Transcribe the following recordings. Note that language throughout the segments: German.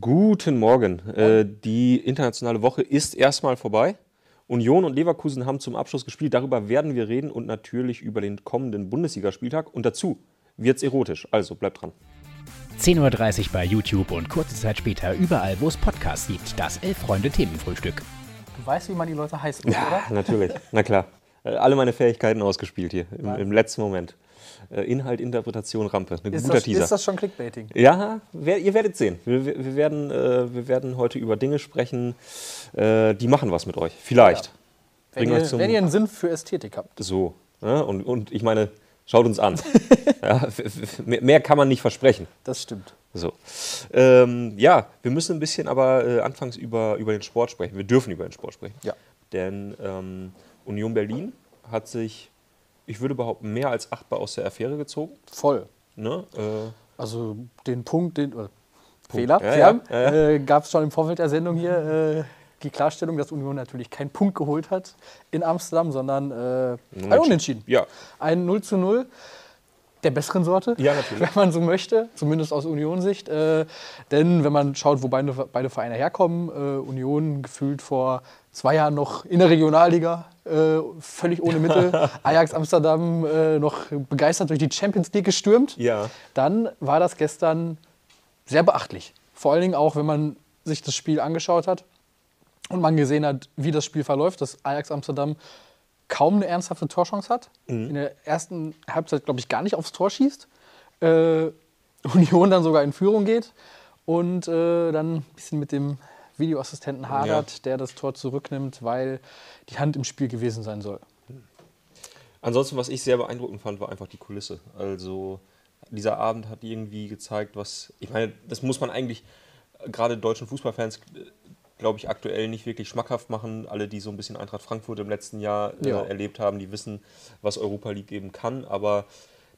Guten Morgen. Äh, die internationale Woche ist erstmal vorbei. Union und Leverkusen haben zum Abschluss gespielt. Darüber werden wir reden und natürlich über den kommenden Bundesligaspieltag. Und dazu wird's erotisch. Also bleibt dran. 10.30 Uhr bei YouTube und kurze Zeit später überall, wo es Podcasts gibt. Das Elf-Freunde-Themenfrühstück. Du weißt, wie man die Leute heißt, Ja, oder? natürlich. Na klar. Äh, Alle meine Fähigkeiten ausgespielt hier im, im letzten Moment. Äh, Inhalt, Interpretation, Rampe. Ein Ist guter das, Teaser. ist das schon Clickbaiting? Ja, wer, ihr werdet sehen. Wir, wir, werden, äh, wir werden heute über Dinge sprechen, äh, die machen was mit euch. Vielleicht. Wenn Bringen euch ihr, zum- wenn ihr einen Sinn für Ästhetik habt. So. Ja, und, und ich meine, schaut uns an. ja, mehr kann man nicht versprechen. Das stimmt. So. Ähm, ja, wir müssen ein bisschen aber äh, anfangs über, über den Sport sprechen. Wir dürfen über den Sport sprechen. Ja. Denn ähm, Union Berlin hat sich, ich würde behaupten, mehr als achtbar aus der Affäre gezogen. Voll. Ne? Äh, Also den Punkt, den. Oder Fehler, Ja, Fehler ja, ja. Äh, gab es schon im Vorfeld der Sendung hier äh, die Klarstellung, dass Union natürlich keinen Punkt geholt hat in Amsterdam, sondern äh, ein Unentschieden. Ja. Ein 0 zu 0 der besseren Sorte, Ja, wenn man so möchte, zumindest aus Union-Sicht. Äh, denn wenn man schaut, wo beide, beide Vereine herkommen, äh, Union gefühlt vor zwei Jahren noch in der Regionalliga, äh, völlig ohne Mittel, Ajax Amsterdam äh, noch begeistert durch die Champions League gestürmt, Ja. dann war das gestern sehr beachtlich. Vor allen Dingen auch, wenn man sich das Spiel angeschaut hat und man gesehen hat, wie das Spiel verläuft, dass Ajax Amsterdam kaum eine ernsthafte Torchance hat. In der ersten Halbzeit, glaube ich, gar nicht aufs Tor schießt. Äh, Union dann sogar in Führung geht und äh, dann ein bisschen mit dem Videoassistenten hadert, der das Tor zurücknimmt, weil die Hand im Spiel gewesen sein soll. Ansonsten, was ich sehr beeindruckend fand, war einfach die Kulisse. Also dieser Abend hat irgendwie gezeigt, was, ich meine, das muss man eigentlich äh, gerade deutschen Fußballfans, glaube ich, aktuell nicht wirklich schmackhaft machen. Alle, die so ein bisschen Eintracht Frankfurt im letzten Jahr äh, Ja. erlebt haben, die wissen, was Europa League eben kann. Aber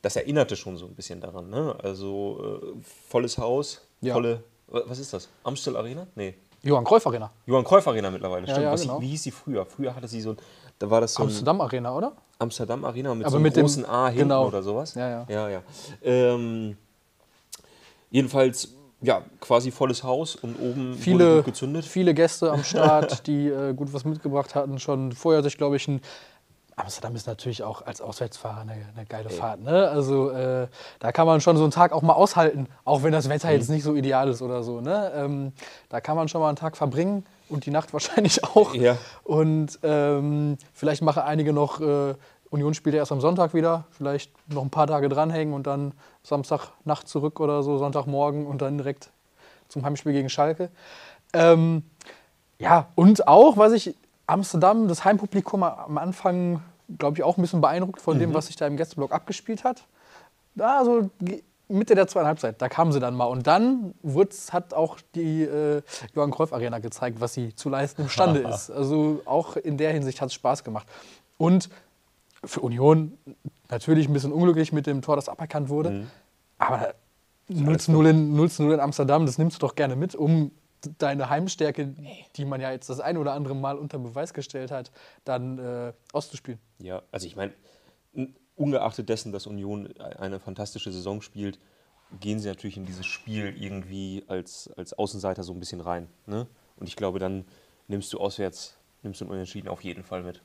das erinnerte schon so ein bisschen daran. Ne? Also äh, volles Haus, Ja. volle, wa- was ist das? Amstel Arena? Nee. Johann Cruyff Arena. Johann Cruyff Arena mittlerweile, Ja, stimmt. ja, genau. Wie hieß sie früher? Früher hatte sie so ein, da war das so Amsterdam Arena, oder? Amsterdam Arena mit Aber so einem mit dem- großen A hinten genau. oder sowas. Ja, ja. ja, ja. Ähm, jedenfalls, ja, quasi volles Haus und oben viele, gut gezündet. viele Gäste am Start, die äh, gut was mitgebracht hatten. Schon vorher sich, glaube ich, ein. Amsterdam ist natürlich auch als Auswärtsfahrer eine, eine geile Fahrt. Ne? Also äh, da kann man schon so einen Tag auch mal aushalten, auch wenn das Mhm. Wetter jetzt nicht so ideal ist oder so. Ne? Ähm, da kann man schon mal einen Tag verbringen und die Nacht wahrscheinlich auch. Ja. Und ähm, vielleicht machen einige noch, äh, Union spielt ja erst am Sonntag wieder, vielleicht noch ein paar Tage dranhängen und dann Samstagnacht zurück oder so, Sonntagmorgen und dann direkt zum Heimspiel gegen Schalke. Ähm, ja, und auch, was ich Amsterdam, das Heimpublikum am Anfang, glaube ich, auch ein bisschen beeindruckt von dem, was sich da im Gästeblock abgespielt hat. Da so Mitte der zweiten Halbzeit, da kamen sie dann mal. Und dann hat auch die äh, Johann Cruyff Arena gezeigt, was sie zu leisten imstande ist. Also auch in der Hinsicht hat es Spaß gemacht. Und für Union natürlich ein bisschen unglücklich mit dem Tor, das aberkannt wurde. Aber 0 zu 0 in, 0 zu 0 in Amsterdam, das nimmst du doch gerne mit, um deine Heimstärke, die man ja jetzt das ein oder andere Mal unter Beweis gestellt hat, dann äh, auszuspielen. Ja, also ich meine, ungeachtet dessen, dass Union eine fantastische Saison spielt, gehen sie natürlich in dieses Spiel irgendwie als, als Außenseiter so ein bisschen rein. Ne? Und ich glaube, dann nimmst du auswärts, nimmst du einen Unentschieden auf jeden Fall mit.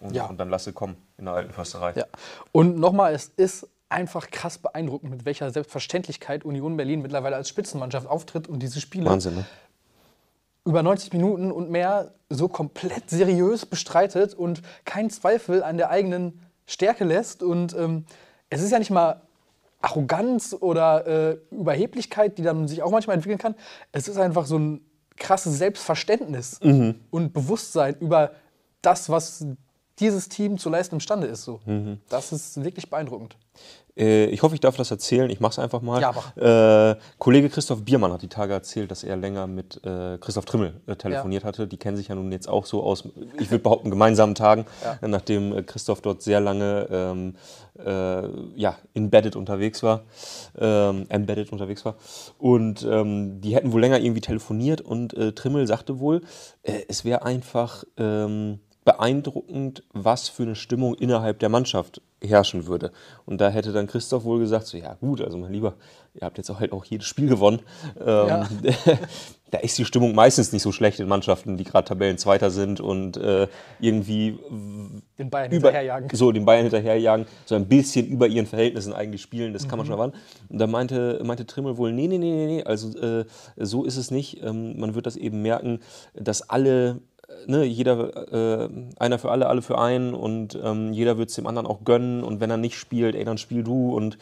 Und, Ja. und dann lasse kommen in der alten Försterei. Ja. Und nochmal, es ist einfach krass beeindruckend, mit welcher Selbstverständlichkeit Union Berlin mittlerweile als Spitzenmannschaft auftritt und diese Spiele Wahnsinn, ne? über 90 Minuten und mehr so komplett seriös bestreitet und keinen Zweifel an der eigenen Stärke lässt. Und ähm, es ist ja nicht mal Arroganz oder äh, Überheblichkeit, die dann sich auch manchmal entwickeln kann. Es ist einfach so ein krasses Selbstverständnis und Bewusstsein über das, was dieses Team zu leisten imstande ist. So. Das ist wirklich beeindruckend. Äh, ich hoffe, ich darf das erzählen. Ich mache es einfach mal. Ja. Äh, Kollege Christoph Biermann hat die Tage erzählt, dass er länger mit äh, Christoph Trimmel äh, telefoniert hatte. Die kennen sich ja nun jetzt auch so aus, ich würde behaupten, gemeinsamen Tagen, äh, nachdem Christoph dort sehr lange ähm, äh, ja, embedded unterwegs war. Ähm, embedded unterwegs war. Und ähm, die hätten wohl länger irgendwie telefoniert und Trimmel sagte wohl, es wäre einfach ähm, beeindruckend, was für eine Stimmung innerhalb der Mannschaft herrschen würde. Und da hätte dann Christoph wohl gesagt, so ja gut, also mein Lieber, ihr habt jetzt auch halt auch jedes Spiel gewonnen. Ähm, ja. da ist die Stimmung meistens nicht so schlecht in Mannschaften, die gerade Tabellenzweiter sind und äh, irgendwie den Bayern über, hinterherjagen. So, den Bayern hinterherjagen, so ein bisschen über ihren Verhältnissen eigentlich spielen, das mhm. kann man mhm. schon erwarten. Und da meinte, meinte Trimmel wohl, nee, nee, nee, nee, nee, also äh, so ist es nicht. Ähm, man wird das eben merken, dass alle Ne, jeder, äh, einer für alle, alle für einen und ähm, jeder wird es dem anderen auch gönnen und wenn er nicht spielt, ey, dann spiel du und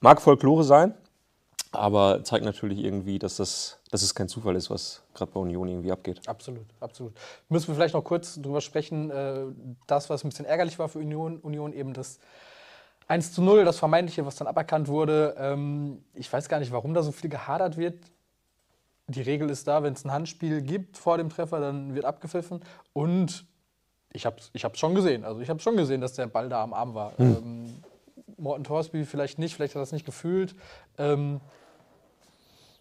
mag Folklore sein, aber zeigt natürlich irgendwie, dass, das, dass es kein Zufall ist, was gerade bei Union irgendwie abgeht. Absolut, absolut. Müssen wir vielleicht noch kurz drüber sprechen, äh, das, was ein bisschen ärgerlich war für Union, Union eben das 1 zu 0, das Vermeintliche, was dann aberkannt wurde. Ähm, ich weiß gar nicht, warum da so viel gehadert wird. Die Regel ist da, wenn es ein Handspiel gibt vor dem Treffer, dann wird abgepfiffen. Und ich habe es ich schon gesehen. Also ich habe schon gesehen, dass der Ball da am Arm war. Mhm. Ähm, Morten Torsby vielleicht nicht, vielleicht hat er es nicht gefühlt. Ähm,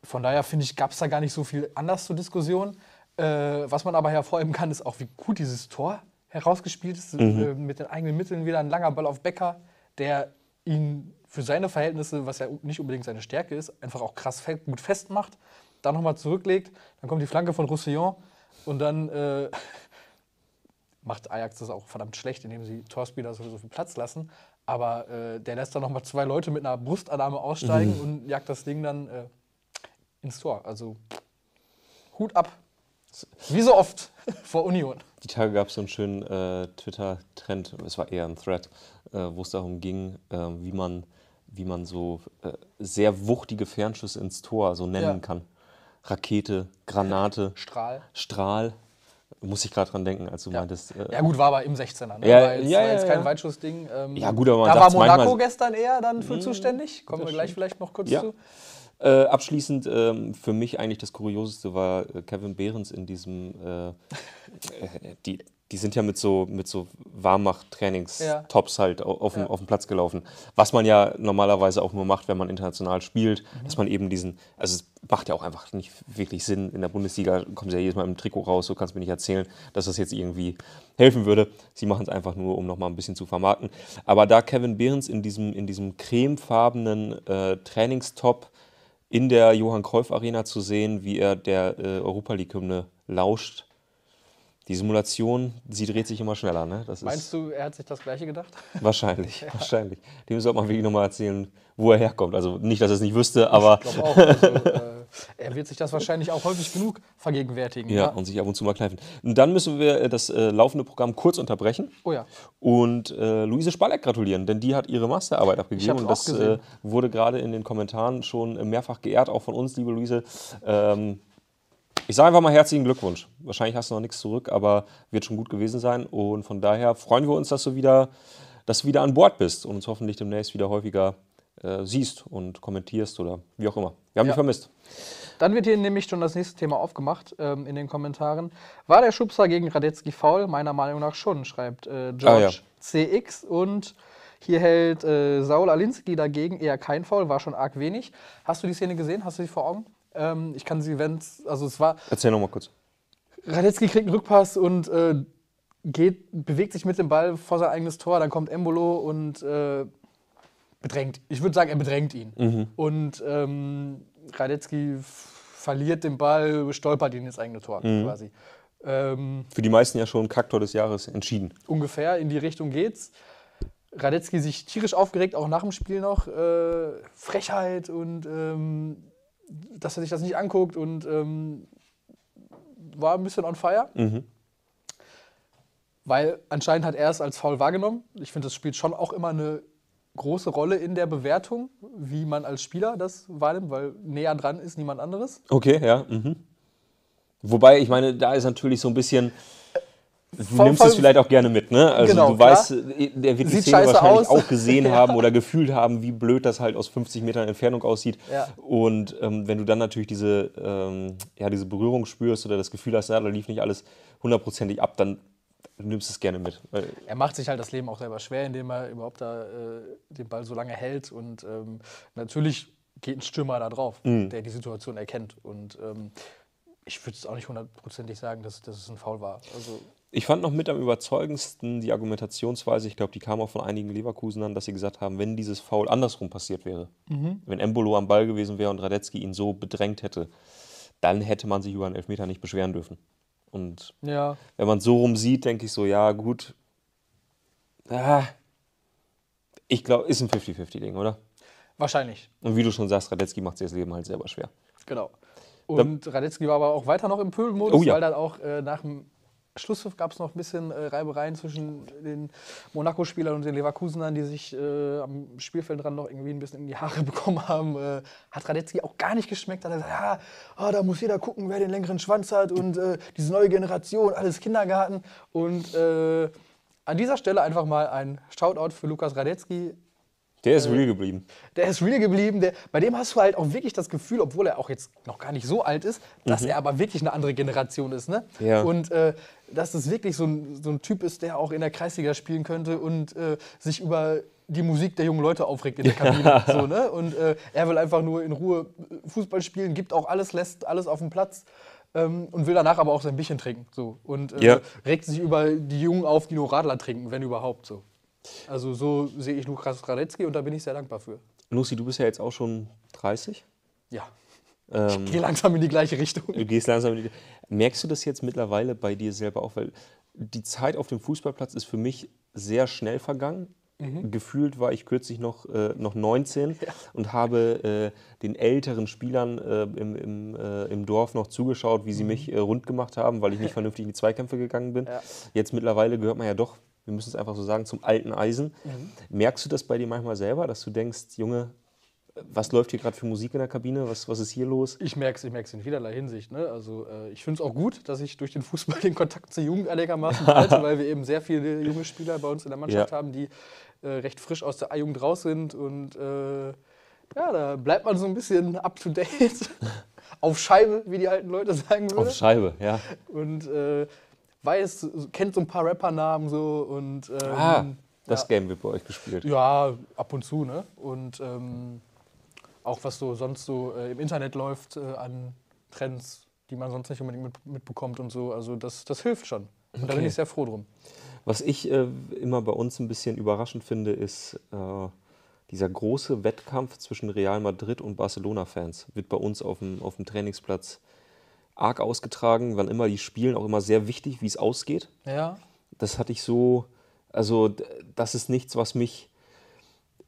von daher finde ich, gab es da gar nicht so viel anders zur Diskussion. Äh, was man aber hervorheben kann, ist auch, wie gut dieses Tor herausgespielt ist. Mhm. Äh, mit den eigenen Mitteln wieder ein langer Ball auf Becker, der ihn für seine Verhältnisse, was ja nicht unbedingt seine Stärke ist, einfach auch krass gut festmacht. Dann nochmal zurücklegt, dann kommt die Flanke von Roussillon und dann äh, macht Ajax das auch verdammt schlecht, indem sie Torsby da so, so viel Platz lassen. Aber äh, der lässt dann nochmal zwei Leute mit einer Brustannahme aussteigen mhm. und jagt das Ding dann äh, ins Tor. Also Hut ab. Wie so oft vor Union. Die Tage gab es so einen schönen äh, Twitter-Trend, es war eher ein Thread, äh, wo es darum ging, äh, wie, man, wie man so äh, sehr wuchtige Fernschüsse ins Tor so nennen ja. kann. Rakete, Granate, Strahl. Strahl. Muss ich gerade dran denken, als du ja. meintest. Äh, ja, gut, war aber im 16er. Ne? Ja, war jetzt, ja, war jetzt kein Weitschussding. Ähm, ja, gut, aber man Da war Monaco gestern eher dann für mh, zuständig. Kommen wir gleich vielleicht noch kurz ja. zu. Äh, abschließend ähm, für mich eigentlich das Kurioseste war äh, Kevin Behrens in diesem, äh, äh die, die sind ja mit so, mit so Warmmacht-Trainings-Tops halt auf, ja. auf dem Platz gelaufen. Was man ja normalerweise auch nur macht, wenn man international spielt, mhm. dass man eben diesen, also es macht ja auch einfach nicht wirklich Sinn. In der Bundesliga kommen sie ja jedes Mal im Trikot raus, so kannst du mir nicht erzählen, dass das jetzt irgendwie helfen würde. Sie machen es einfach nur, um nochmal ein bisschen zu vermarkten. Aber da Kevin Behrens in diesem, in diesem cremefarbenen äh, Trainingstop in der Johann Cruyff Arena zu sehen, wie er der äh, Europa League-Hymne lauscht, die Simulation, sie dreht sich immer schneller. Ne? Das Meinst du, er hat sich das Gleiche gedacht? Wahrscheinlich, ja. wahrscheinlich. Dem sollte man wirklich nochmal erzählen, wo er herkommt. Also nicht, dass er es nicht wüsste, aber. Ich glaube auch. Also, äh, er wird sich das wahrscheinlich auch häufig genug vergegenwärtigen. Ja, ja, und sich ab und zu mal kneifen. Und dann müssen wir äh, das äh, laufende Programm kurz unterbrechen. Oh ja. Und äh, Luise Spalleck gratulieren, denn die hat ihre Masterarbeit abgegeben. und das äh, wurde gerade in den Kommentaren schon mehrfach geehrt, auch von uns, liebe Luise. Ähm, ich sage einfach mal herzlichen Glückwunsch. Wahrscheinlich hast du noch nichts zurück, aber wird schon gut gewesen sein. Und von daher freuen wir uns, dass du wieder, dass du wieder an Bord bist und uns hoffentlich demnächst wieder häufiger äh, siehst und kommentierst oder wie auch immer. Wir haben ja. dich vermisst. Dann wird hier nämlich schon das nächste Thema aufgemacht ähm, in den Kommentaren. War der Schubser gegen Radetzky faul? Meiner Meinung nach schon, schreibt äh, George ah, ja. CX. Und hier hält äh, Saul Alinski dagegen eher kein Foul, war schon arg wenig. Hast du die Szene gesehen? Hast du sie vor Augen? Ähm, ich kann sie, wenn also es war. Erzähl nochmal kurz. Radetzky kriegt einen Rückpass und äh, geht, bewegt sich mit dem Ball vor sein eigenes Tor. Dann kommt Embolo und äh, bedrängt. Ich würde sagen, er bedrängt ihn. Mhm. Und ähm, Radetzky verliert den Ball, stolpert ihn ins eigene Tor mhm. quasi. Ähm, Für die meisten ja schon Kaktor des Jahres entschieden. Ungefähr in die Richtung geht's. Radetzky sich tierisch aufgeregt, auch nach dem Spiel noch. Äh, Frechheit und ähm, dass er sich das nicht anguckt und ähm, war ein bisschen on fire. Mhm. Weil anscheinend hat er es als faul wahrgenommen. Ich finde, das spielt schon auch immer eine große Rolle in der Bewertung, wie man als Spieler das wahrnimmt, weil näher dran ist niemand anderes. Okay, ja. Mhm. Wobei, ich meine, da ist natürlich so ein bisschen. Du voll, nimmst voll, es vielleicht auch gerne mit, ne? Also genau, du klar. weißt, der wird die Szene wahrscheinlich aus. auch gesehen ja. haben oder gefühlt haben, wie blöd das halt aus 50 Metern Entfernung aussieht. Ja. Und ähm, wenn du dann natürlich diese, ähm, ja, diese Berührung spürst oder das Gefühl hast, ja, da lief nicht alles hundertprozentig ab, dann du nimmst es gerne mit. Er macht sich halt das Leben auch selber schwer, indem er überhaupt da äh, den Ball so lange hält. Und ähm, natürlich geht ein Stürmer da drauf, mhm. der die Situation erkennt. Und ähm, ich würde es auch nicht hundertprozentig sagen, dass, dass es ein Foul war. Also Ich fand noch mit am überzeugendsten die Argumentationsweise, ich glaube, die kam auch von einigen Leverkusenern, dass sie gesagt haben, wenn dieses Foul andersrum passiert wäre, mhm. wenn Embolo am Ball gewesen wäre und Radetzky ihn so bedrängt hätte, dann hätte man sich über einen Elfmeter nicht beschweren dürfen. Und ja. wenn man es so rum sieht, denke ich so, ja, gut. Ah, ich glaube, ist ein 50-50-Ding, oder? Wahrscheinlich. Und wie du schon sagst, Radetzky macht sich das Leben halt selber schwer. Genau. Und Radetzky war aber auch weiter noch im Pöbelmodus, oh, ja. weil dann auch äh, nach dem Schlusspfiff gab es noch ein bisschen äh, Reibereien zwischen den Monaco-Spielern und den Leverkusenern, die sich äh, am Spielfeldrand noch irgendwie ein bisschen in die Haare bekommen haben. Äh, hat Radetzky auch gar nicht geschmeckt. Hat er gesagt, ja, oh, da muss jeder gucken, wer den längeren Schwanz hat und äh, diese neue Generation, alles Kindergarten. Und äh, an dieser Stelle einfach mal ein Shoutout für Lukas Radetzky. Der ist äh, real geblieben. Der ist real geblieben. Der, bei dem hast du halt auch wirklich das Gefühl, obwohl er auch jetzt noch gar nicht so alt ist, dass mhm. er aber wirklich eine andere Generation ist. Ne? Ja. Und äh, dass es wirklich so ein, so ein Typ ist, der auch in der Kreisliga spielen könnte und äh, sich über die Musik der jungen Leute aufregt in der Kabine. Ja. So, ne? Und äh, er will einfach nur in Ruhe Fußball spielen, gibt auch alles, lässt alles auf dem Platz. Ähm, und will danach aber auch sein Bierchen trinken. So. Und äh, ja. regt sich über die Jungen auf, die nur Radler trinken, wenn überhaupt so. Also so sehe ich Lukas Radetzky und da bin ich sehr dankbar für. Lucy, du bist ja jetzt auch schon 30. Ja. Ähm, ich gehe langsam in die gleiche Richtung. Du gehst langsam in die Merkst du das jetzt mittlerweile bei dir selber auch? Weil die Zeit auf dem Fußballplatz ist für mich sehr schnell vergangen. Mhm. Gefühlt war ich kürzlich noch, äh, noch 19 ja. und habe äh, den älteren Spielern äh, im, im, äh, im Dorf noch zugeschaut, wie sie mhm. mich äh, rund gemacht haben, weil ich nicht vernünftig in die Zweikämpfe gegangen bin. Ja. Jetzt mittlerweile gehört man ja doch wir müssen es einfach so sagen, zum alten Eisen. Mhm. Merkst du das bei dir manchmal selber, dass du denkst, Junge, was läuft hier gerade für Musik in der Kabine? Was, was ist hier los? Ich merke es ich merk's in vielerlei Hinsicht. Ne? Also, äh, ich finde es auch gut, dass ich durch den Fußball den Kontakt zur Jugend einigermaßen halte, weil wir eben sehr viele junge Spieler bei uns in der Mannschaft ja. haben, die äh, recht frisch aus der A-Jugend raus sind. Und äh, ja, da bleibt man so ein bisschen up to date. Auf Scheibe, wie die alten Leute sagen würden. Auf Scheibe, ja. Und äh, weiß, kennt so ein paar Rappernamen so und ähm, ah, das ja. Game wird bei euch gespielt. Ja, ab und zu, ne? Und ähm, auch was so sonst so äh, im Internet läuft äh, an Trends, die man sonst nicht unbedingt mit, mitbekommt und so. Also das, das hilft schon. Und okay. da bin ich sehr froh drum. Was ich äh, immer bei uns ein bisschen überraschend finde, ist äh, dieser große Wettkampf zwischen Real Madrid und Barcelona-Fans. Wird bei uns auf dem, auf dem Trainingsplatz arg ausgetragen, wann immer die spielen, auch immer sehr wichtig, wie es ausgeht. Ja. Das hatte ich so, also das ist nichts, was mich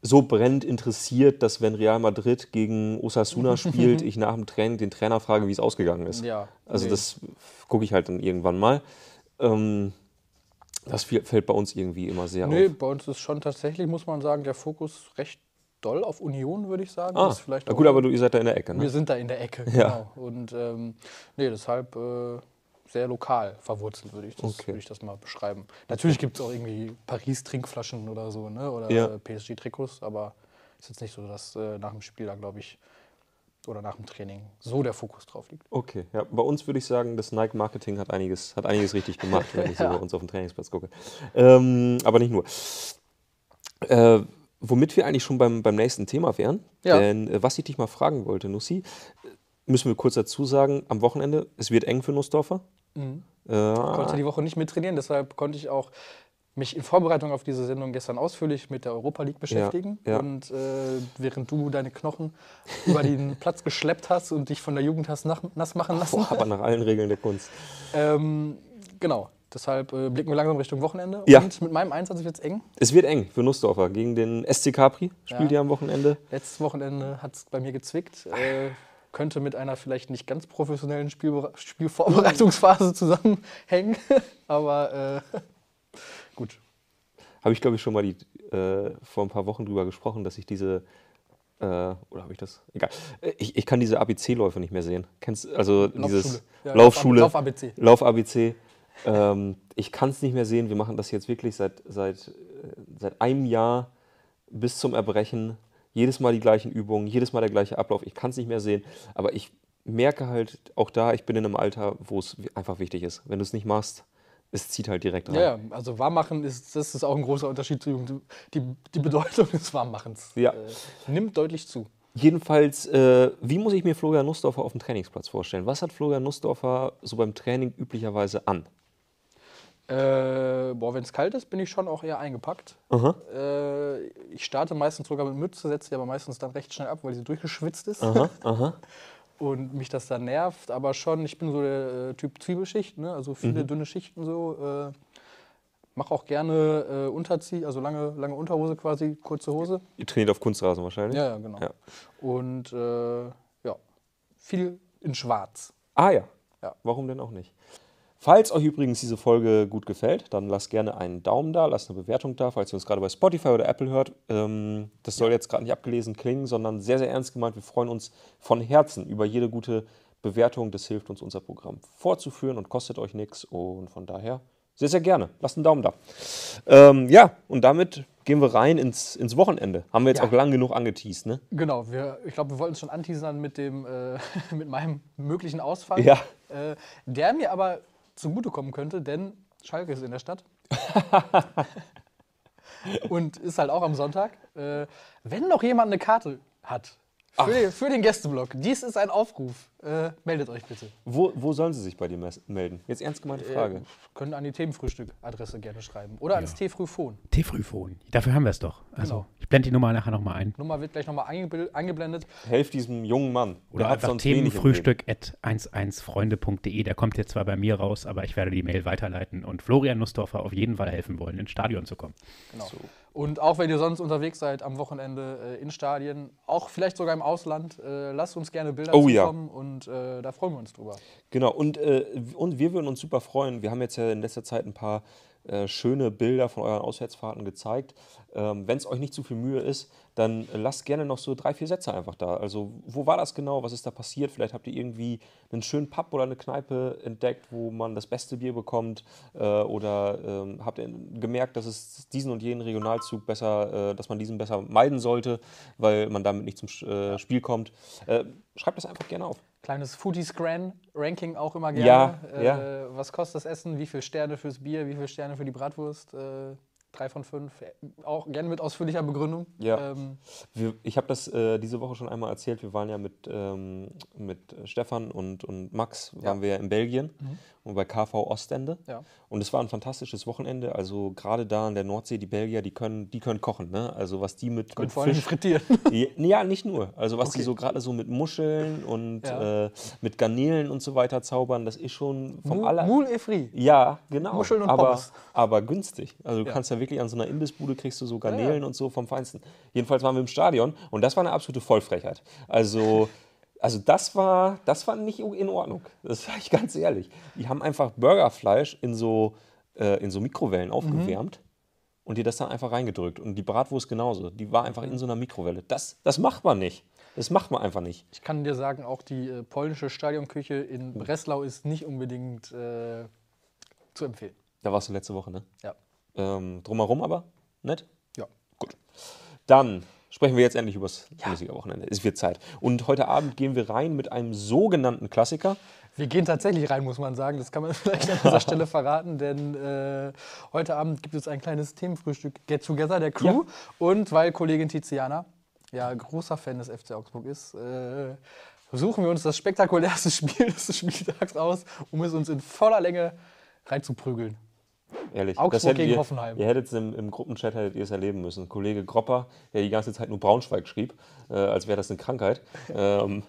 so brennend interessiert, dass wenn Real Madrid gegen Osasuna spielt, ich nach dem Training den Trainer frage, wie es ausgegangen ist. Ja, also nee. das gucke ich halt dann irgendwann mal. Ähm, das fällt bei uns irgendwie immer sehr nee, auf. Nee, bei uns ist schon tatsächlich, muss man sagen, der Fokus recht doll auf Union, würde ich sagen. Ah, vielleicht gut, aber du, ihr seid da in der Ecke, ne? Wir sind da in der Ecke, ja. genau. Und ähm, nee, deshalb äh, sehr lokal verwurzelt, würde ich, das, okay. würd ich das mal beschreiben. Natürlich gibt es auch irgendwie Paris-Trinkflaschen oder so, ne? oder ja. PSG-Trikots, aber ist jetzt nicht so, dass äh, nach dem Spiel da, glaube ich, oder nach dem Training so der Fokus drauf liegt. Okay, ja, bei uns würde ich sagen, das Nike Marketing hat einiges, hat einiges richtig gemacht, wenn ich so bei uns auf dem Trainingsplatz gucke. Ähm, aber nicht nur. Äh, womit wir eigentlich schon beim, beim nächsten Thema wären. Ja. Denn äh, was ich dich mal fragen wollte, Nussi, müssen wir kurz dazu sagen, am Wochenende, es wird eng für Nussdorfer. Mhm. Äh, ich konnte die Woche nicht mittrainieren, deshalb konnte ich auch mich in Vorbereitung auf diese Sendung gestern ausführlich mit der Europa League beschäftigen. Ja, ja. Und äh, während du deine Knochen über den Platz geschleppt hast und dich von der Jugend hast nass machen lassen. Boah, aber nach allen Regeln der Kunst. Ähm, genau, Deshalb äh, blicken wir langsam Richtung Wochenende. Ja. Und mit meinem Einsatz wird es eng. Es wird eng für Nussdorfer. Gegen den SC Capri spielt ja. ihr am Wochenende. Letztes Wochenende hat es bei mir gezwickt. Äh, könnte mit einer vielleicht nicht ganz professionellen Spiel Spielvorbereitungsphase zusammenhängen. Aber äh, gut. Habe ich, glaube ich, schon mal die, äh, vor ein paar Wochen drüber gesprochen, dass ich diese äh, oder habe ich das? Egal. Ich, ich kann diese ABC-Läufe nicht mehr sehen. Kennst also Laufschule. dieses ja, Laufschule, Lauf-ABC. Lauf-ABC. Ähm, ich kann es nicht mehr sehen. Wir machen das jetzt wirklich seit, seit, äh, seit einem Jahr bis zum Erbrechen. Jedes Mal die gleichen Übungen, jedes Mal der gleiche Ablauf. Ich kann es nicht mehr sehen. Aber ich merke halt auch da, ich bin in einem Alter, wo es einfach wichtig ist. Wenn du es nicht machst, es zieht halt direkt rein. Ja, also Warmmachen ist, das ist auch ein großer Unterschied zu. Die, die Bedeutung des Warmmachens ja. äh, nimmt deutlich zu. Jedenfalls, äh, wie muss ich mir Florian Nussdorfer auf dem Trainingsplatz vorstellen? Was hat Florian Nussdorfer so beim Training üblicherweise an? Äh, boah, wenn es kalt ist, bin ich schon auch eher eingepackt. Äh, ich starte meistens sogar mit Mütze, setze sie aber meistens dann recht schnell ab, weil sie durchgeschwitzt ist. Aha, aha. Und mich das dann nervt, aber schon, ich bin so der äh, Typ Zwiebelschicht, ne? also viele Mhm. dünne Schichten so. Äh, Mach auch gerne äh, Unterzieh, also lange, lange Unterhose quasi, kurze Hose. Ihr trainiert auf Kunstrasen wahrscheinlich? Ja, ja, genau. Ja. Und äh, ja, viel in Schwarz. Ah ja. Ja. Warum denn auch nicht? Falls euch übrigens diese Folge gut gefällt, dann lasst gerne einen Daumen da, lasst eine Bewertung da, falls ihr uns gerade bei Spotify oder Apple hört. Ähm, das soll jetzt gerade nicht abgelesen klingen, sondern sehr, sehr ernst gemeint. Wir freuen uns von Herzen über jede gute Bewertung. Das hilft uns, unser Programm fortzuführen und kostet euch nichts. Und von daher sehr, sehr gerne. Lasst einen Daumen da. Ähm, ja, und damit gehen wir rein ins, ins Wochenende. Haben wir jetzt Ja. auch lang genug angeteased, ne? Genau, wir, ich glaube, wir wollten es schon anteasern mit, dem, äh, mit meinem möglichen Ausfall. Ja. Äh, der mir aber zugutekommen könnte, denn Schalke ist in der Stadt. Und ist halt auch am Sonntag. Äh, wenn noch jemand eine Karte hat für, den, für den Gästeblock, dies ist ein Aufruf. Äh, meldet euch bitte. Wo, wo sollen sie sich bei dir melden? Jetzt ernst gemeinte Frage. Äh, können an die Themenfrühstück-Adresse gerne schreiben. Oder ans T-Frühfon. T-Frühphon. Dafür haben wir es doch. Also, Genau. ich blende die Nummer nachher nochmal ein. Nummer wird gleich nochmal eingeblendet. Helft diesem jungen Mann. Oder einfach sonst wenig im Leben. Themenfrühstück at 11freunde.de. Der kommt jetzt zwar bei mir raus, aber ich werde die Mail weiterleiten und Florian Nussdorfer auf jeden Fall helfen wollen, ins Stadion zu kommen. Genau. Und auch wenn ihr sonst unterwegs seid am Wochenende äh, in Stadien, auch vielleicht sogar im Ausland, äh, lasst uns gerne Bilder Oh ja. zukommen und äh, da freuen wir uns drüber. Genau, und, äh, und wir würden uns super freuen. Wir haben jetzt ja in letzter Zeit ein paar äh, schöne Bilder von euren Auswärtsfahrten gezeigt. Ähm, Wenn es euch nicht zu viel Mühe ist, dann lasst gerne noch so drei, vier Sätze einfach da. Also, wo war das genau? Was ist da passiert? Vielleicht habt ihr irgendwie einen schönen Pub oder eine Kneipe entdeckt, wo man das beste Bier bekommt. Äh, oder ähm, habt ihr gemerkt, dass es diesen und jenen Regionalzug besser, äh, dass man diesen besser meiden sollte, weil man damit nicht zum äh, Spiel kommt. Äh, schreibt das einfach gerne auf. Kleines Foodie-Scran-Ranking auch immer Ja, gerne. ja. Äh, was kostet das Essen? Wie viele Sterne fürs Bier? Wie viele Sterne für die Bratwurst? Äh, drei von fünf. Äh, Auch gerne mit ausführlicher Begründung. Ja. Ähm, Wir, ich habe das äh, diese Woche schon einmal erzählt. Wir waren ja mit, ähm, mit Stefan und, und Max waren wir ja in Belgien und bei KV Ostende. Ja. Und es war ein fantastisches Wochenende. Also gerade da in der Nordsee, die Belgier, die können, die können kochen. Ne? Also was die mit, und mit vor allem Fisch... frittieren. Ja, nicht nur. Also was die Okay. so gerade so mit Muscheln und Ja. äh, mit Garnelen und so weiter zaubern, das ist schon vom Mou- aller... Moule et frit. Ja, genau. Muscheln und aber, Pommes. aber günstig. Also du kannst ja wirklich an so einer Imbissbude kriegst du so Garnelen ja. und so vom Feinsten. Jedenfalls waren wir im Stadion und das war eine absolute Vollfrechheit. Also, also das war, das war nicht in Ordnung. Das sage ich ganz ehrlich. Die haben einfach Burgerfleisch in so, äh, in so Mikrowellen Mhm. aufgewärmt. Und dir das dann einfach reingedrückt. Und die Bratwurst genauso. Die war einfach in so einer Mikrowelle. Das, das macht man nicht. Das macht man einfach nicht. Ich kann dir sagen, auch die äh, polnische Stadionküche in Breslau ist nicht unbedingt äh, zu empfehlen. Da warst du letzte Woche, ne? Ja. Ähm, drumherum aber nett? ja. Gut. Dann sprechen wir jetzt endlich über das Bundesliga-Wochenende. Es wird Zeit. Und heute Abend gehen wir rein mit einem sogenannten Klassiker. Wir gehen tatsächlich rein, muss man sagen. Das kann man vielleicht an dieser Stelle verraten, denn äh, heute Abend gibt es ein kleines Themenfrühstück Get Together der Crew. Ja. Und weil Kollegin Tiziana ja großer Fan des FC Augsburg ist, äh, suchen wir uns das spektakulärste Spiel des Spieltags aus, um es uns in voller Länge reinzuprügeln. Ehrlich. Augsburg gegen ihr, Hoffenheim. Ihr hättet es im, im Gruppenchat hättet ihr es erleben müssen. Kollege Gropper, der die ganze Zeit nur Braunschweig schrieb, äh, als wäre das eine Krankheit. Ähm,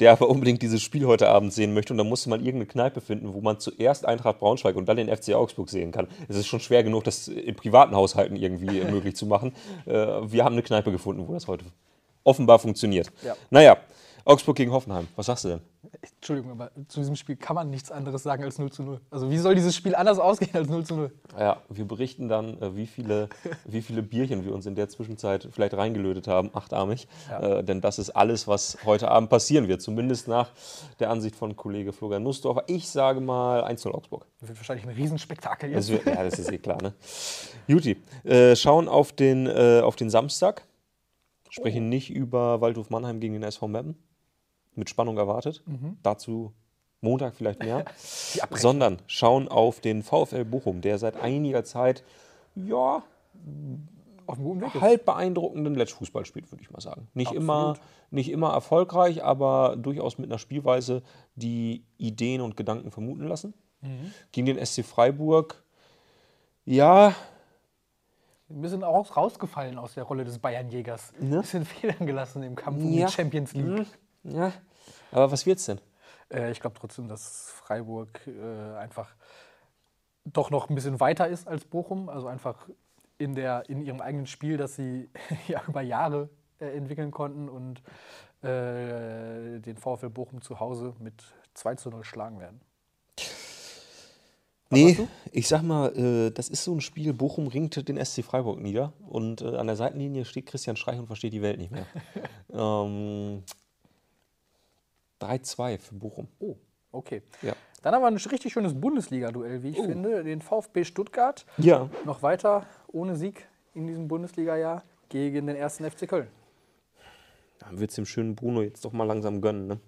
der aber unbedingt dieses Spiel heute Abend sehen möchte. Und da musste man irgendeine Kneipe finden, wo man zuerst Eintracht Braunschweig und dann den FC Augsburg sehen kann. Es ist schon schwer genug, das in privaten Haushalten irgendwie möglich zu machen. Äh, wir haben eine Kneipe gefunden, wo das heute offenbar funktioniert. Ja. Naja, Augsburg gegen Hoffenheim. Was sagst du denn? Entschuldigung, aber zu diesem Spiel kann man nichts anderes sagen als 0 zu 0. Also wie soll dieses Spiel anders ausgehen als 0 zu 0? Ja, wir berichten dann, äh, wie viele, wie viele Bierchen wir uns in der Zwischenzeit vielleicht reingelötet haben, achtarmig. Äh, denn das ist alles, was heute Abend passieren wird. Zumindest nach der Ansicht von Kollege Florian Nussdorfer. Ich sage mal 1-0 Augsburg. Das wird wahrscheinlich ein Riesenspektakel jetzt. Das wird, ja, das ist eh klar, ne? Juti, äh, schauen auf den, äh, auf den Samstag. Sprechen nicht über Waldhof Mannheim gegen den SV Meppen. Mit Spannung erwartet. Dazu Montag vielleicht mehr. Sondern schauen auf den VfL Bochum, der seit einiger Zeit ja, Auf guten Weg halb beeindruckenden Letschfußball spielt, würde ich mal sagen. Nicht immer, nicht immer erfolgreich, aber durchaus mit einer Spielweise, die Ideen und Gedanken vermuten lassen. Mhm. Gegen den SC Freiburg, Ja. Ein bisschen auch rausgefallen aus der Rolle des Bayernjägers. Ein Ne? bisschen Federn gelassen im Kampf um Ja. die Champions League. Hm, Ja. Aber was wird's denn? Äh, ich glaube trotzdem, dass Freiburg äh, einfach doch noch ein bisschen weiter ist als Bochum. Also einfach in, der, in ihrem eigenen Spiel, das sie ja über Jahre äh, entwickeln konnten und äh, den VfL Bochum zu Hause mit 2 zu 0 schlagen werden. Nee, sagst ich sag mal, äh, das ist so ein Spiel, Bochum ringt den SC Freiburg nieder und äh, an der Seitenlinie steht Christian Streich und versteht die Welt nicht mehr. ähm, 3-2 für Bochum. Oh, okay. Ja. Dann haben wir ein richtig schönes Bundesliga-Duell, wie ich finde. Den VfB Stuttgart Ja. noch weiter ohne Sieg in diesem Bundesliga-Jahr gegen den ersten FC Köln. Dann wird's dem schönen Bruno jetzt doch mal langsam gönnen, ne?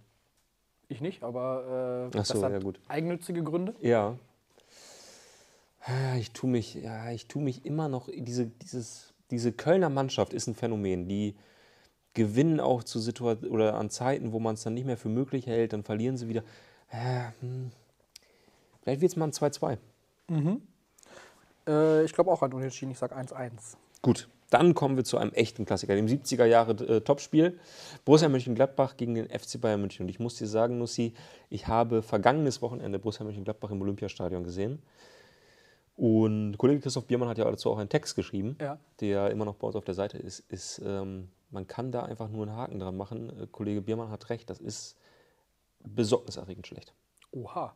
Ich nicht, aber äh, Ach so, das hat ja, gut. eigennützige Gründe. Ja. Ah, Ich tue mich, ja, ich tue mich immer noch, diese, dieses, diese Kölner Mannschaft ist ein Phänomen, die gewinnen auch zu Situationen oder an Zeiten, wo man es dann nicht mehr für möglich hält, dann verlieren sie wieder. Ja, hm. Vielleicht wird es mal ein 2-2. Äh, ich glaube auch an Unentschieden, ich sage 1-1. Gut, dann kommen wir zu einem echten Klassiker, dem 70er Jahre äh, Topspiel. Borussia Mönchengladbach gegen den FC Bayern München. Und ich muss dir sagen, Nussi, ich habe vergangenes Wochenende Borussia Mönchengladbach im Olympiastadion gesehen. Und Kollege Christoph Biermann hat ja dazu auch einen Text geschrieben, Ja. der immer noch bei uns auf der Seite ist. ist ähm, man kann da einfach nur einen Haken dran machen. Äh, Kollege Biermann hat recht, das ist besorgniserregend schlecht. Oha.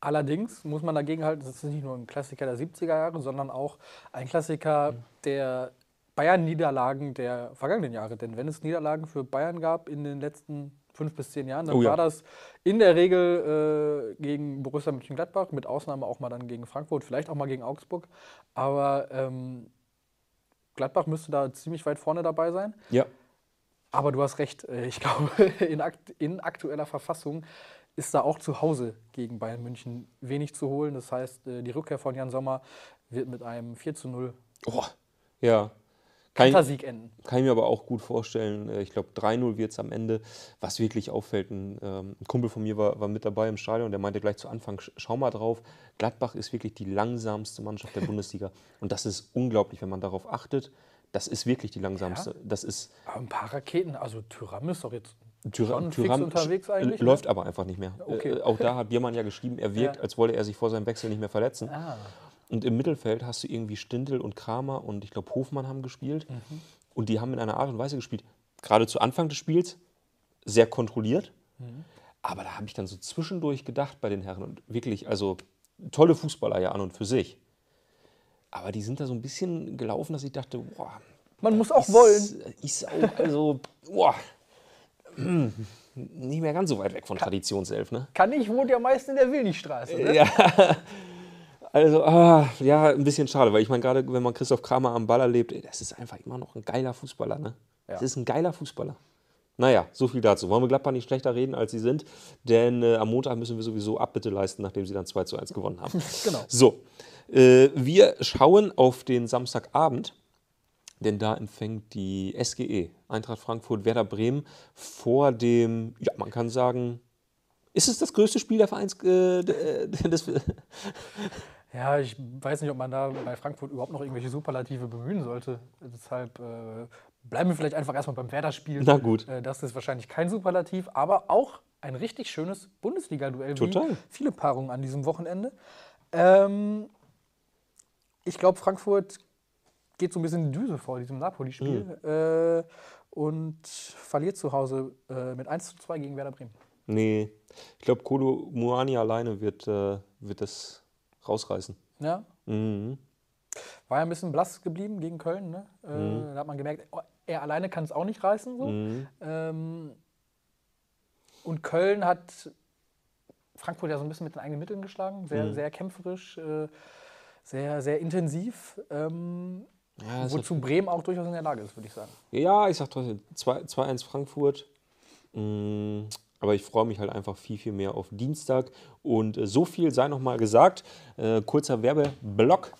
Allerdings muss man dagegen halten, das ist nicht nur ein Klassiker der 70er Jahre, sondern auch ein Klassiker der Bayern-Niederlagen der vergangenen Jahre. Denn wenn es Niederlagen für Bayern gab in den letzten fünf bis zehn Jahren, dann Oh ja. war das in der Regel äh, gegen Borussia Mönchengladbach, mit Ausnahme auch mal dann gegen Frankfurt, vielleicht auch mal gegen Augsburg. Aber ähm, Gladbach müsste da ziemlich weit vorne dabei sein. Ja, Aber du hast recht, äh, ich glaube, in, akt in aktueller Verfassung ist da auch zu Hause gegen Bayern München wenig zu holen. Das heißt, äh, die Rückkehr von Jan Sommer wird mit einem 4 zu 0 oh, ja. Kann ich, Kontersieg enden. Kann ich mir aber auch gut vorstellen. Äh, Ich glaube, 3-0 wird es am Ende. Was wirklich auffällt, ein, ähm, ein Kumpel von mir war, war mit dabei im Stadion, der meinte gleich zu Anfang, "Sch- schau mal drauf, Gladbach ist wirklich die langsamste Mannschaft der Bundesliga. Und das ist unglaublich, wenn man darauf achtet. Das ist wirklich die langsamste. Das ist Aber ein paar Raketen, also Tyram ist doch jetzt Tyra- schon fix Thuram unterwegs sch- eigentlich. ne? Läuft aber einfach nicht mehr. Okay. Äh, auch da hat Biermann ja geschrieben, er wirkt, Ja. als wolle er sich vor seinem Wechsel nicht mehr verletzen. Ah, Und im Mittelfeld hast du irgendwie Stindl und Kramer und ich glaube Hofmann haben gespielt. Und die haben in einer Art und Weise gespielt, gerade zu Anfang des Spiels, sehr kontrolliert. Aber da habe ich dann so zwischendurch gedacht bei den Herren und wirklich, also tolle Fußballer ja an und für sich. Aber die sind da so ein bisschen gelaufen, dass ich dachte, boah, man muss auch ist, wollen. Ist auch, also, boah, nicht mehr ganz so weit weg von Traditionself, ne? Kann ich, wohnt ja meist in der Willigstraße. Ne? Ja. Also, ah, ja, ein bisschen schade, weil ich meine, gerade wenn man Christoph Kramer am Ball erlebt, ey, das ist einfach immer noch ein geiler Fußballer, ne? Das Ja. ist ein geiler Fußballer. Naja, so viel dazu. Wollen wir Gladbach nicht schlechter reden, als sie sind, denn äh, am Montag müssen wir sowieso Abbitte leisten, nachdem sie dann 2 zu 1 gewonnen haben. Genau. So, äh, wir schauen auf den Samstagabend, denn da empfängt die SGE, Eintracht Frankfurt, Werder Bremen vor dem, ja, man kann sagen, ist es das größte Spiel der Vereins, äh, des, Ja, ich weiß nicht, ob man da bei Frankfurt überhaupt noch irgendwelche Superlative bemühen sollte. Deshalb äh, bleiben wir vielleicht einfach erstmal beim Werder-Spiel. Na gut. Äh, das ist wahrscheinlich kein Superlativ, aber auch ein richtig schönes Bundesliga-Duell. wie Total. Viele Paarungen an diesem Wochenende. Ähm, ich glaube, Frankfurt geht so ein bisschen in die Düse vor diesem Napoli-Spiel Mhm. äh, und verliert zu Hause äh, mit 1 zu 2 gegen Werder Bremen. nee, ich glaube, Kolo Muani alleine wird, äh, wird das rausreißen. Ja, Mhm. War ja ein bisschen blass geblieben gegen Köln. Ne? Äh, Da hat man gemerkt, oh, er alleine kann es auch nicht reißen. So. Mhm. Ähm, und Köln hat Frankfurt ja so ein bisschen mit den eigenen Mitteln geschlagen. Sehr, Mhm. sehr kämpferisch, äh, sehr, sehr intensiv. Ähm, Ja, wozu Bremen auch durchaus in der Lage ist, würde ich sagen. Ja, ich sag trotzdem 2 2-1 Frankfurt. Mm, Aber ich freue mich halt einfach viel, viel mehr auf Dienstag. Und äh, so viel sei noch mal gesagt. Äh, kurzer Werbeblock.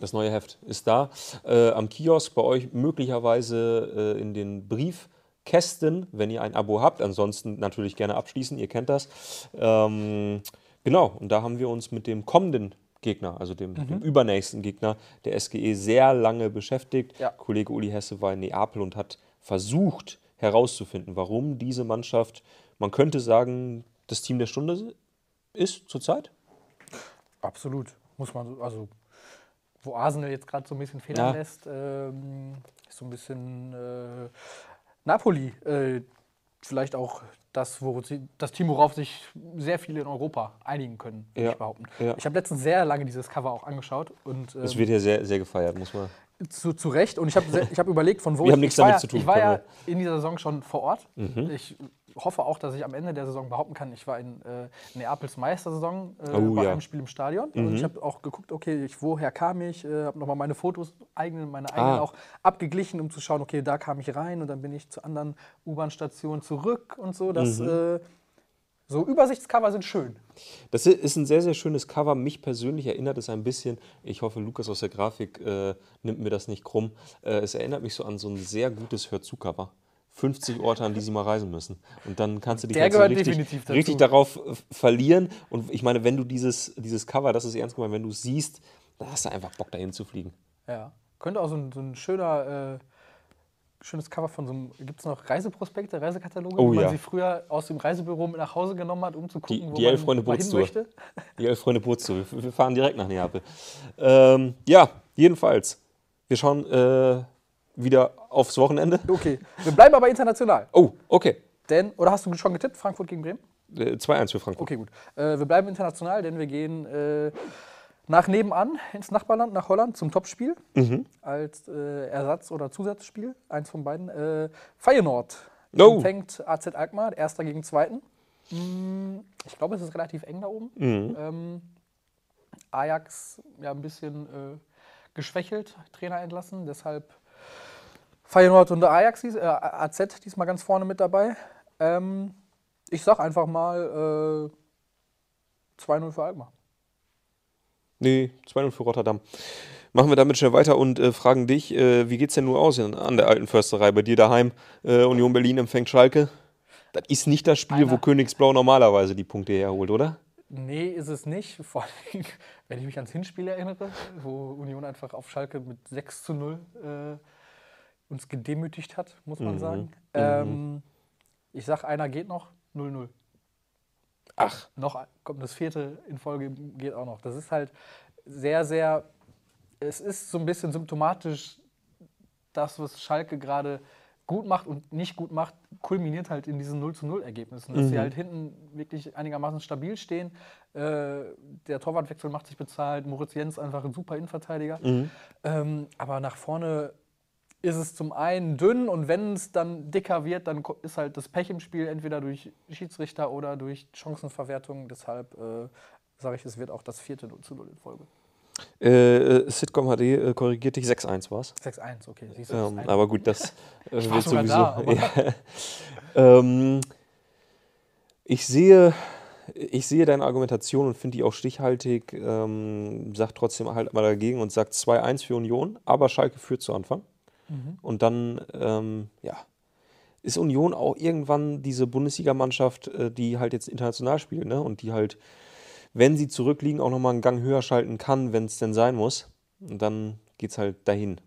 Das neue Heft ist da. Äh, am Kiosk bei euch möglicherweise äh, in den Briefkästen, wenn ihr ein Abo habt. Ansonsten natürlich gerne abschließen, ihr kennt das. Ähm, genau, und da haben wir uns mit dem kommenden Gegner, also dem, mhm. dem, übernächsten Gegner der SGE, sehr lange beschäftigt. Ja. Kollege Uli Hesse war in Neapel und hat versucht herauszufinden, warum diese Mannschaft, man könnte sagen, das Team der Stunde ist zurzeit. Absolut, muss man, also wo Arsenal jetzt gerade so ein bisschen federn ja. lässt, ähm, ist so ein bisschen äh, Napoli. Äh, vielleicht auch das, wo sie, das Team, worauf sich sehr viele in Europa einigen können, würde ja. ich behaupten. Ja. Ich habe letztens sehr lange dieses Cover auch angeschaut. Und, ähm, es wird ja sehr, sehr gefeiert, muss man zu, zu Recht. Und ich habe ich hab überlegt, von wo Wir ich, haben nichts damit ja, zu tun. Ich war ja in dieser Saison schon vor Ort. Mhm. Ich hoffe auch, dass ich am Ende der Saison behaupten kann, ich war in äh, Neapels Meistersaison äh, oh, bei ja. einem Spiel im Stadion. Mhm. Und ich habe auch geguckt, okay, ich, woher kam ich, äh, habe nochmal meine Fotos, eigene, meine eigenen ah. auch abgeglichen, um zu schauen, okay, da kam ich rein und dann bin ich zu anderen U-Bahn-Stationen zurück und so. Das, mhm. äh, so Übersichtscover sind schön. Das ist ein sehr, sehr schönes Cover. Mich persönlich erinnert es ein bisschen, ich hoffe, Lukas aus der Grafik äh, nimmt mir das nicht krumm. Äh, es erinnert mich so an so ein sehr gutes Hörzu-Cover. 50 Orte, an die sie mal reisen müssen. Und dann kannst du dich halt so richtig, richtig, darauf verlieren. Und ich meine, wenn du dieses, dieses Cover, das ist ernst gemeint, wenn du es siehst, dann hast du einfach Bock, dahin zu fliegen. Ja. Könnte auch so ein, so ein schöner. Äh schönes Cover von so einem, gibt es noch Reiseprospekte, Reisekataloge, oh, wo man ja. sie früher aus dem Reisebüro mit nach Hause genommen hat, um zu gucken, die, wo die man, Freunde man hin möchte. Die elf Freunde Bootstour. Wir fahren direkt nach Neapel. Ähm, ja, jedenfalls. Wir schauen äh, wieder aufs Wochenende. Okay, wir bleiben aber international. Oh, okay. Denn, oder hast du schon getippt, Frankfurt gegen Bremen? Äh, 2-1 für Frankfurt. Okay, gut. Äh, wir bleiben international, denn wir gehen äh, nach nebenan ins Nachbarland, nach Holland, zum Topspiel mhm. als äh, Ersatz- oder Zusatzspiel, eins von beiden. Äh, Feyenoord oh. empfängt AZ Alkmaar, erster gegen zweiten. Mm, ich glaube, es ist relativ eng da oben. Mhm. Ähm, Ajax ja ein bisschen äh, geschwächelt, Trainer entlassen, deshalb Feyenoord und Ajax, äh, AZ diesmal ganz vorne mit dabei. Ähm, ich sag einfach mal äh, 2-0 für Alkmaar. Nee, 2-0 für Rotterdam. Machen wir damit schnell weiter und äh, fragen dich, äh, wie geht's denn nur aus in, an der alten Försterei bei dir daheim? Äh, Union Berlin empfängt Schalke. Das ist nicht das Spiel, Einer. wo Königsblau normalerweise die Punkte herholt, oder? Nee, ist es nicht. Vor allem, wenn ich mich ans Hinspiel erinnere, wo Union einfach auf Schalke mit 6 zu 0 äh, uns gedemütigt hat, muss man mhm. sagen. Mhm. Ähm, ich sag, einer geht noch, 0-0. Ach. Noch kommt das vierte in Folge, geht auch noch. Das ist halt sehr, sehr. Es ist so ein bisschen symptomatisch, das, was Schalke gerade gut macht und nicht gut macht, kulminiert halt in diesen 0 zu 0 Ergebnissen. Dass mhm. sie halt hinten wirklich einigermaßen stabil stehen. Äh, der Torwartwechsel macht sich bezahlt. Moritz Jens einfach ein super Innenverteidiger. Mhm. Ähm, aber nach vorne ist es zum einen dünn und wenn es dann dicker wird, dann ist halt das Pech im Spiel, entweder durch Schiedsrichter oder durch Chancenverwertung. Deshalb äh, sage ich, es wird auch das vierte 0 zu 0 in Folge. Äh, äh Sitcom HD äh, korrigiert dich 6-1 war es. 6-1, okay. Siehst du, ähm, aber gut, das äh, wird sowieso. Da, ja. ähm, ich sehe. Ich sehe deine Argumentation und finde die auch stichhaltig. Ähm, sagt trotzdem halt mal dagegen und sagt 2-1 für Union, aber Schalke führt zu Anfang. Mhm. Und dann, ähm, ja, ist Union auch irgendwann diese Bundesligamannschaft, äh, die halt jetzt international spielt, ne? Und die halt, wenn sie zurückliegen, auch nochmal einen Gang höher schalten kann, wenn es denn sein muss. Und dann geht es halt dahin.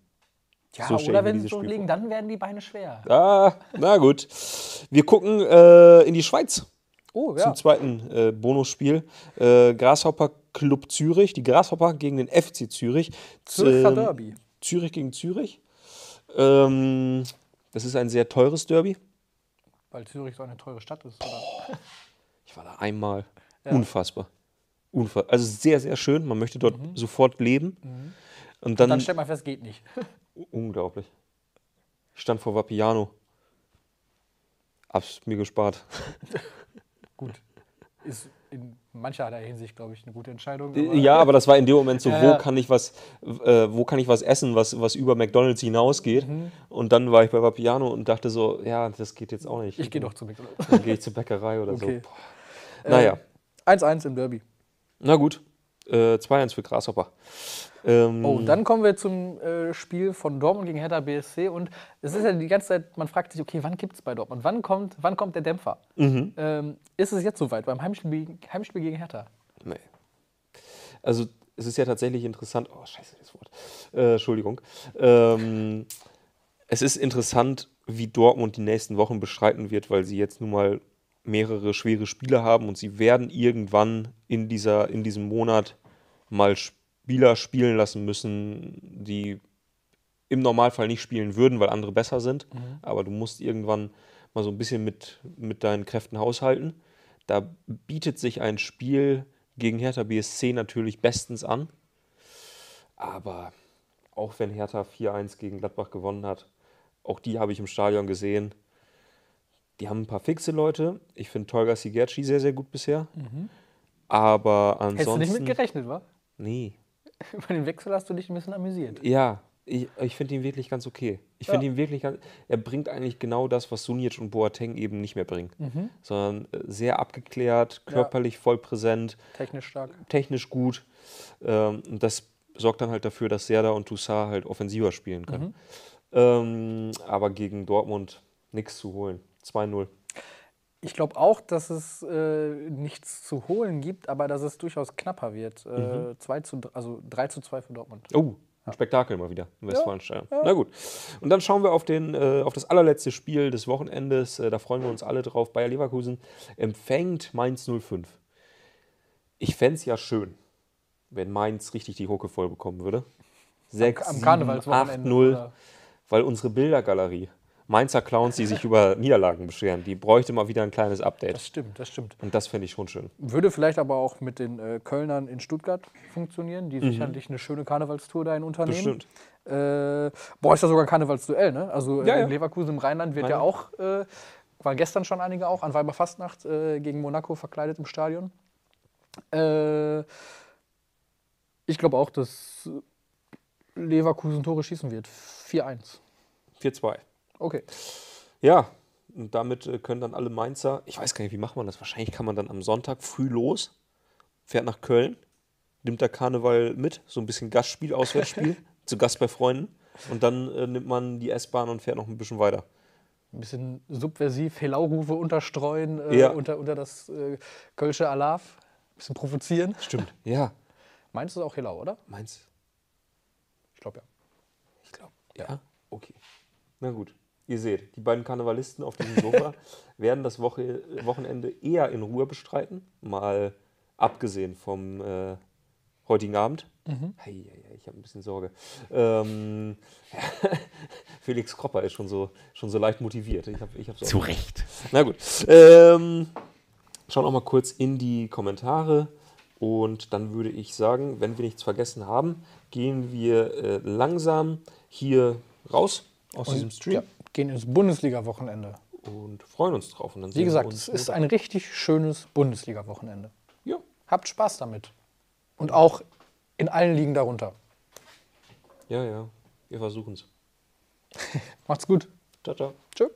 Ja, so oder wenn sie zurückliegen, dann werden die Beine schwer. Ah, na gut. Wir gucken äh, in die Schweiz. Oh, ja. Zum zweiten äh, Bonusspiel. Äh, Grasshopper Club Zürich, die Grasshopper gegen den FC Zürich. Zürcher ähm, Derby. Zürich gegen Zürich. Ähm, das ist ein sehr teures Derby. Weil Zürich so eine teure Stadt ist. ich war da einmal. Ja. Unfassbar. Unfassbar. Also sehr, sehr schön. Man möchte dort mhm. sofort leben. Mhm. Und, dann, Und dann stellt man fest, geht nicht. unglaublich. Ich stand vor Vapiano. Hab's mir gespart. Gut. Ist in mancherlei Hinsicht, glaube ich, eine gute Entscheidung. Aber ja, aber das war in dem Moment so, ja, wo, Kann ich was, äh, wo kann ich was essen, was, was über McDonalds hinausgeht. Mhm. Und dann war ich bei Vapiano und dachte so, ja, das geht jetzt auch nicht. Ich gehe doch zu McDonalds. Dann gehe ich zur Bäckerei oder okay. so. Naja. 1-1 äh, im Derby. Na gut. Äh, 2-1 für Grasshopper. Ähm oh, dann kommen wir zum äh, Spiel von Dortmund gegen Hertha BSC. Und es ist ja die ganze Zeit, man fragt sich, okay, wann gibt es bei Dortmund? Wann kommt, wann kommt der Dämpfer? Mhm. Ähm, ist es jetzt soweit beim Heimspiel, Heimspiel gegen Hertha? Nee. Also es ist ja tatsächlich interessant. Oh, scheiße, das Wort. Äh, Entschuldigung. Ähm, es ist interessant, wie Dortmund die nächsten Wochen beschreiten wird, weil sie jetzt nun mal mehrere schwere Spiele haben und sie werden irgendwann in, dieser, in diesem Monat mal Spieler spielen lassen müssen, die im Normalfall nicht spielen würden, weil andere besser sind. Mhm. Aber du musst irgendwann mal so ein bisschen mit, mit deinen Kräften haushalten. Da bietet sich ein Spiel gegen Hertha BSC natürlich bestens an. Aber auch wenn Hertha 4-1 gegen Gladbach gewonnen hat, auch die habe ich im Stadion gesehen. Die haben ein paar fixe Leute. Ich finde Tolga Sigerci sehr, sehr gut bisher. Mhm. Aber ansonsten. Hättest du nicht mit gerechnet, wa? Nee. Über den Wechsel hast du dich ein bisschen amüsiert. Ja, ich, ich finde ihn wirklich ganz okay. Ich finde ja. ihn wirklich ganz. Er bringt eigentlich genau das, was Sunic und Boateng eben nicht mehr bringen. Mhm. Sondern äh, sehr abgeklärt, körperlich ja. voll präsent. Technisch stark. Technisch gut. Ähm, und das sorgt dann halt dafür, dass Serda und Toussaint halt offensiver spielen können. Mhm. Ähm, aber gegen Dortmund nichts zu holen. 2-0. Ich glaube auch, dass es äh, nichts zu holen gibt, aber dass es durchaus knapper wird. Äh, mhm. zu, also 3 zu 2 für Dortmund. Oh, ein Spektakel mal wieder im Westfalenstadion. Ja, ja. Na gut. Und dann schauen wir auf, den, äh, auf das allerletzte Spiel des Wochenendes. Äh, da freuen wir uns alle drauf. Bayer Leverkusen empfängt Mainz 05. Ich fände es ja schön, wenn Mainz richtig die Hucke voll bekommen würde. 6, am, am Karnevalswochenende. 8-0, weil unsere Bildergalerie Mainzer Clowns, die sich über Niederlagen beschweren. Die bräuchte mal wieder ein kleines Update. Das stimmt, das stimmt. Und das fände ich schon schön. Würde vielleicht aber auch mit den äh, Kölnern in Stuttgart funktionieren, die mhm. sicherlich eine schöne Karnevalstour da in Unternehmen. Bestimmt. Äh, boah, ist ja sogar ein Karnevalsduell, ne? Also äh, ja, ja. in Leverkusen im Rheinland wird Meine. ja auch, äh, waren gestern schon einige auch, an Weiberfastnacht äh, gegen Monaco verkleidet im Stadion. Äh, ich glaube auch, dass Leverkusen Tore schießen wird. 4-1. 4-2. Okay. Ja, und damit äh, können dann alle Mainzer, ich weiß gar nicht, wie macht man das? Wahrscheinlich kann man dann am Sonntag früh los, fährt nach Köln, nimmt der Karneval mit, so ein bisschen Gastspiel, Auswärtsspiel, zu Gast bei Freunden. Und dann äh, nimmt man die S-Bahn und fährt noch ein bisschen weiter. Ein bisschen subversiv, Helaurufe unterstreuen äh, ja. unter, unter das äh, Kölsche Alarv. Ein bisschen provozieren. Stimmt, ja. Meinst du auch Helau, oder? Meinst Ich glaube ja. Ich glaube, ja. Okay. Na gut. Ihr seht, die beiden Karnevalisten auf diesem Sofa werden das Woche, Wochenende eher in Ruhe bestreiten, mal abgesehen vom äh, heutigen Abend. Mhm. Hey, ich habe ein bisschen Sorge. Ähm, Felix Kropper ist schon so, schon so leicht motiviert. Ich hab, ich hab Zu Recht. Na gut. Ähm, schauen auch mal kurz in die Kommentare. Und dann würde ich sagen, wenn wir nichts vergessen haben, gehen wir äh, langsam hier raus aus Und, diesem Stream. Ja gehen ins Bundesliga-Wochenende. Und freuen uns drauf. Und dann Wie gesagt, es ist ein richtig schönes Bundesliga-Wochenende. Ja. Habt Spaß damit. Und auch in allen Ligen darunter. Ja, ja. Wir versuchen es. Macht's gut. Ciao, ciao. Tschüss.